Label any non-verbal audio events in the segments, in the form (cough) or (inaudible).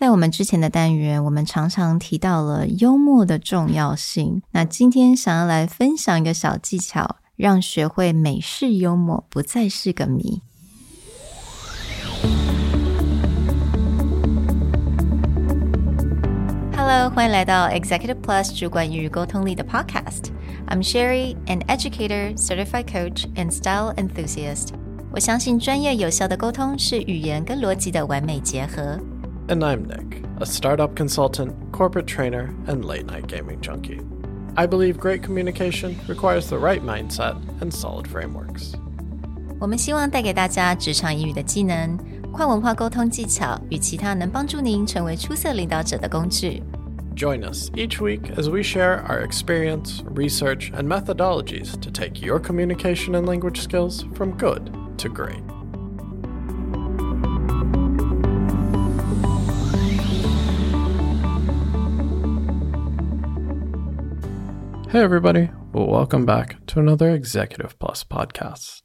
在我们之前的单元，我们常常提到了幽默的重要性。那今天想要来分享一个小技巧，让学会美式幽默不再是个谜。Hello，欢迎来到 Executive Plus 主管与沟通力的 Podcast。I'm Sherry, an educator, certified coach, and style enthusiast. 我相信专业有效的沟通是语言跟逻辑的完美结合。And I'm Nick, a startup consultant, corporate trainer, and late night gaming junkie. I believe great communication requires the right mindset and solid frameworks. 我们希望带给大家职场英语的技能、跨文化沟通技巧与其他能帮助您成为出色领导者的工具。Join us each week as we share our experience, research, and methodologies to take your communication and language skills from good to great. Hey, everybody. Welcome back to another Executive Plus podcast.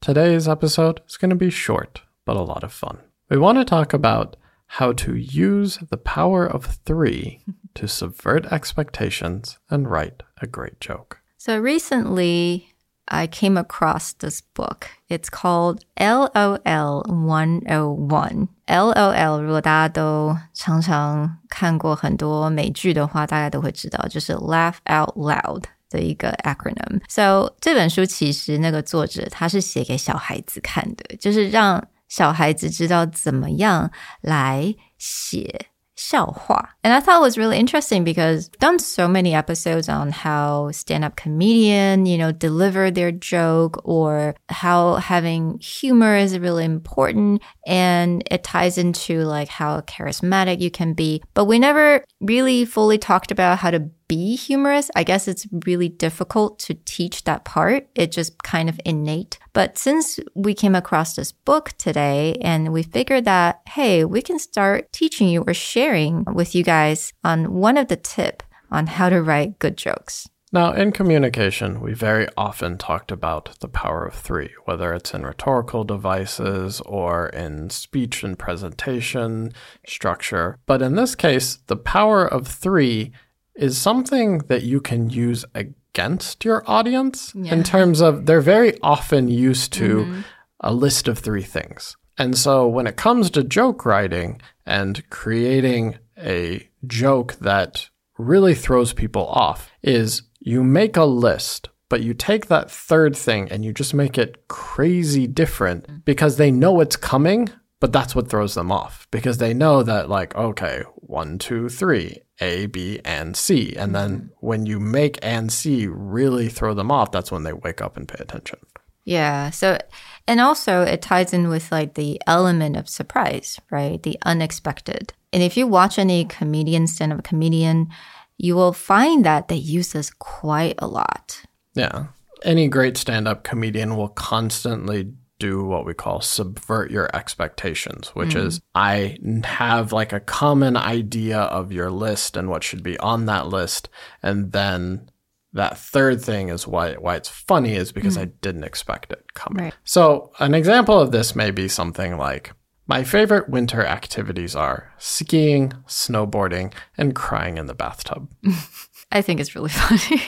Today's episode is going to be short, but a lot of fun. We want to talk about how to use the power of three to subvert expectations and write a great joke. So recently, I came across this book. It's called LOL 101. LOL 如果大家都常常看过很多美剧的话，大概都会知道，就是 Laugh Out Loud 的一个 acronym。So 这本书其实那个作者他是写给小孩子看的，就是让小孩子知道怎么样来写 笑话. And I thought it was really interesting because I've done so many episodes on how stand-up comedian, you know, deliver their joke or how having humor is really important and it ties into like how charismatic you can be. But we never really fully talked about how to be humorous. I guess it's really difficult to teach that part. It just kind of innate. But since we came across this book today and we figured that, hey, we can start teaching you or sharing with you guys on one of the tip on how to write good jokes. Now, in communication, we very often talked about the power of three, whether it's in rhetorical devices or in speech and presentation structure. But in this case, the power of three is something that you can use against your audience yeah. in terms of they're very often used to mm-hmm. a list of three things. And so when it comes to joke writing and creating a joke that really throws people off is you make a list but you take that third thing and you just make it crazy different mm. because they know it's coming but that's what throws them off because they know that like okay one two three a, B, and C. And then mm-hmm. when you make and C really throw them off, that's when they wake up and pay attention. Yeah. So, and also it ties in with like the element of surprise, right? The unexpected. And if you watch any comedian, stand up comedian, you will find that they use this quite a lot. Yeah. Any great stand up comedian will constantly do what we call subvert your expectations, which mm. is I have like a common idea of your list and what should be on that list. And then that third thing is why why it's funny is because mm. I didn't expect it coming. Right. So an example of this may be something like my favorite winter activities are skiing, snowboarding, and crying in the bathtub. (laughs) I think it's really (laughs) funny.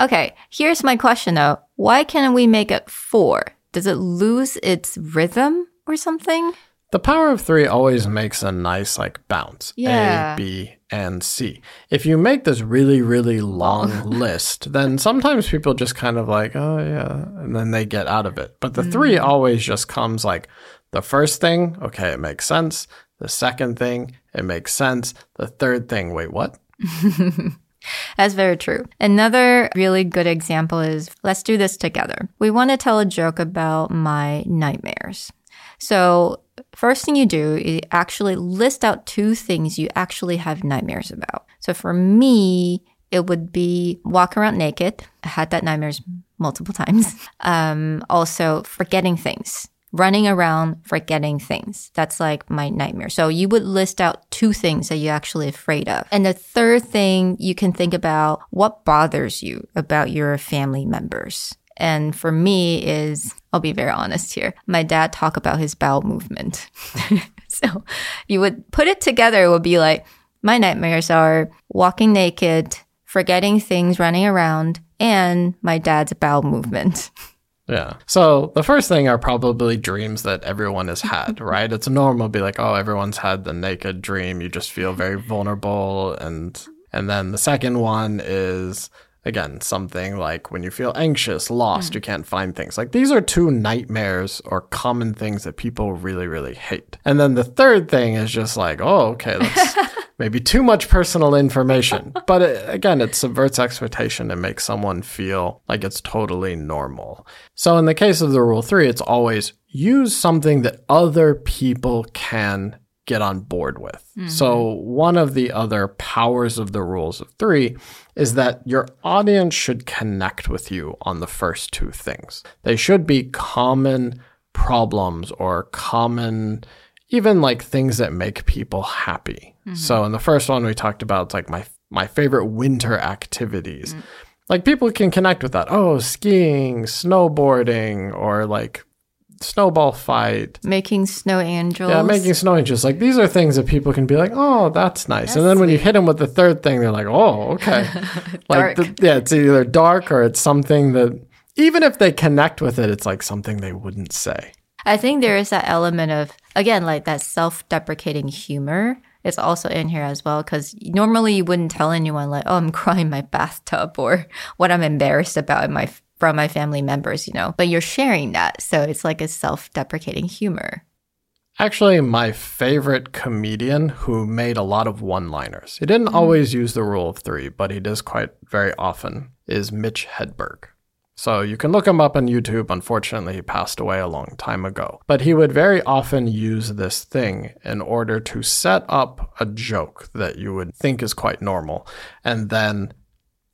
okay, here's my question though. Why can't we make it four? Does it lose its rhythm or something? The power of three always makes a nice like bounce. Yeah. A, B, and C. If you make this really, really long (laughs) list, then sometimes people just kind of like, oh yeah, and then they get out of it. But the mm. three always just comes like the first thing, okay, it makes sense. The second thing, it makes sense. The third thing, wait, what? (laughs) That's very true. Another really good example is let's do this together. We want to tell a joke about my nightmares. So, first thing you do is actually list out two things you actually have nightmares about. So, for me, it would be walk around naked. I had that nightmares multiple (laughs) times. Um, also, forgetting things running around forgetting things. That's like my nightmare. So you would list out two things that you're actually afraid of. And the third thing you can think about what bothers you about your family members. And for me is, I'll be very honest here. My dad talk about his bowel movement. (laughs) So you would put it together, it would be like my nightmares are walking naked, forgetting things, running around, and my dad's bowel movement. (laughs) Yeah. So the first thing are probably dreams that everyone has had, (laughs) right? It's normal to be like, oh, everyone's had the naked dream. You just feel very vulnerable. And and then the second one is again something like when you feel anxious, lost, you mm. can't find things. Like these are two nightmares or common things that people really, really hate. And then the third thing is just like, oh, okay, that's (laughs) maybe too much personal information. (laughs) But it, again, it subverts expectation and makes someone feel like it's totally normal. So in the case of the rule three, it's always use something that other people can get on board with. Mm-hmm. So one of the other powers of the rules of three is that your audience should connect with you on the first two things. They should be common problems or common even like things that make people happy. Mm-hmm. So in the first one we talked about like my my favorite winter activities. Mm. Like people can connect with that. Oh, skiing, snowboarding, or like snowball fight. Making snow angels. Yeah, making snow angels. Like these are things that people can be like, oh, that's nice. and then when you hit them with the third thing, they're like, oh, okay. (laughs) like, the, yeah, it's either dark or it's something that even if they connect with it, it's like something they wouldn't say. I think there is that element of, again, like that self deprecating humor. It's also in here as well because normally you wouldn't tell anyone like, "Oh, I'm (laughs) crying in my bathtub" or what I'm embarrassed about in my from my family members, you know. But you're sharing that, so it's like a self-deprecating humor. Actually, my favorite comedian who made a lot of one liners, he didn't mm-hmm. always use the rule of three, but he does quite very often, is Mitch Hedberg. So you can look him up on YouTube. Unfortunately, he passed away a long time ago. But he would very often use this thing in order to set up a joke that you would think is quite normal and then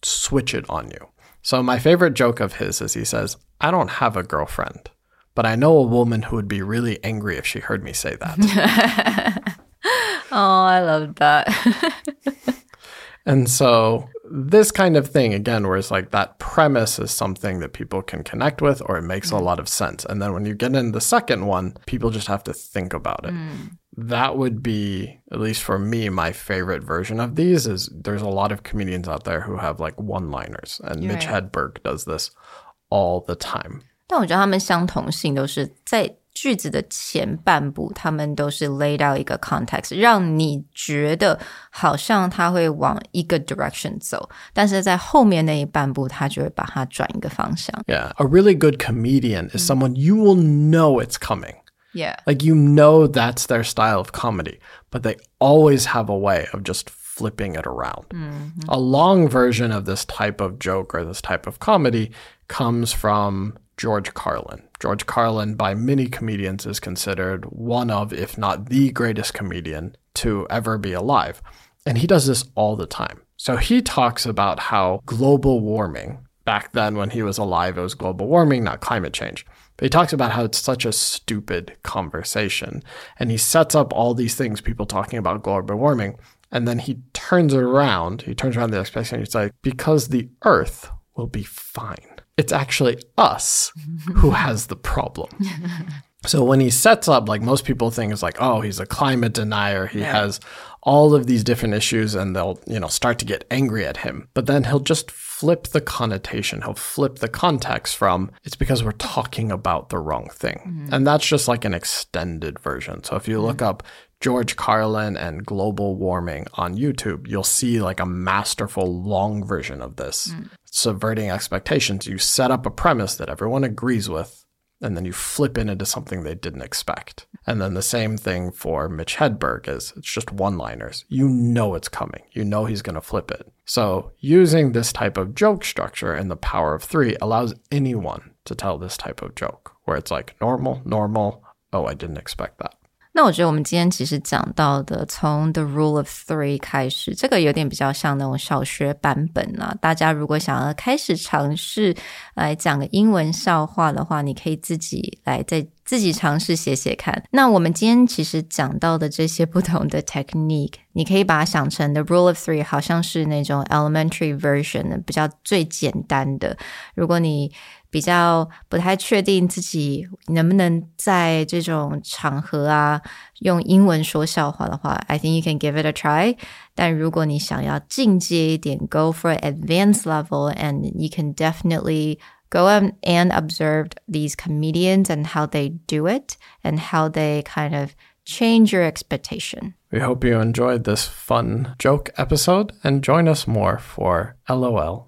switch it on you. So my favorite joke of his is he says, I don't have a girlfriend, but I know a woman who would be really angry if she heard me say that. (laughs) Oh, I love that. (laughs) And so this kind of thing, again, where it's like that premise is something that people can connect with or it makes a lot of sense. And then when you get in the second one, people just have to think about it. That would be, at least for me, my favorite version of these is there's a lot of comedians out there who have like one-liners. And Mitch Right. Hedberg does this all the time. 但我觉得他们相同性都是在 句子的前半部，他们都是 laid out 一个 context，让你觉得好像他会往一个 direction 走，但是在后面那一半部，他就会把它转一个方向。 Yeah. A really good comedian is someone you will know it's coming. Yeah. Like you know that's their style of comedy, but they always have a way of just flipping it around. A long version of this type of joke or this type of comedy comes from George Carlin. George Carlin, by many comedians, is considered one of, if not the greatest comedian to ever be alive. And he does this all the time. So he talks about how global warming, back then when he was alive, it was global warming, not climate change. But he talks about how it's such a stupid conversation. And he sets up all these things, people talking about global warming. And then he turns around. He turns around the expectation. He's like, because the earth will be fine. It's actually us mm-hmm. Who has the problem. (laughs) So when he sets up, like most people think is like, oh, he's a climate denier. He has all of these different issues and they'll, you know, start to get angry at him. But then he'll just flip the connotation. He'll flip the context from it's because we're talking about the wrong thing. Mm-hmm. And that's just like an extended version. So if you look mm-hmm. up George Carlin and global warming on YouTube, you'll see like a masterful long version of this. Mm. Subverting expectations. You set up a premise that everyone agrees with and then you flip it into something they didn't expect. And then the same thing for Mitch Hedberg is it's just one-liners. You know it's coming. You know he's going to flip it. So using this type of joke structure in the power of 3 allows anyone to tell this type of joke where it's like normal, normal, oh, I didn't expect that. 那我觉得我们今天其实讲到的，从 The Rule of Three 开始，这个有点比较像那种小学版本啊。大家如果想要开始尝试来讲个英文笑话的话，你可以自己来在自自己尝试写写看。那我们今天其实讲到的这些不同的 technique，你可以把它想成 the rule of three，好像是那种 elementary version 的，比较最简单的。如果你比较不太确定自己能不能在这种场合啊用英文说笑话的话，I think you can give it a try。但如果你想要进阶一点，go for advanced level，and you can definitely go and observe these comedians and how they do it and how they kind of change your expectation. We hope you enjoyed this fun joke episode and join us more for LOL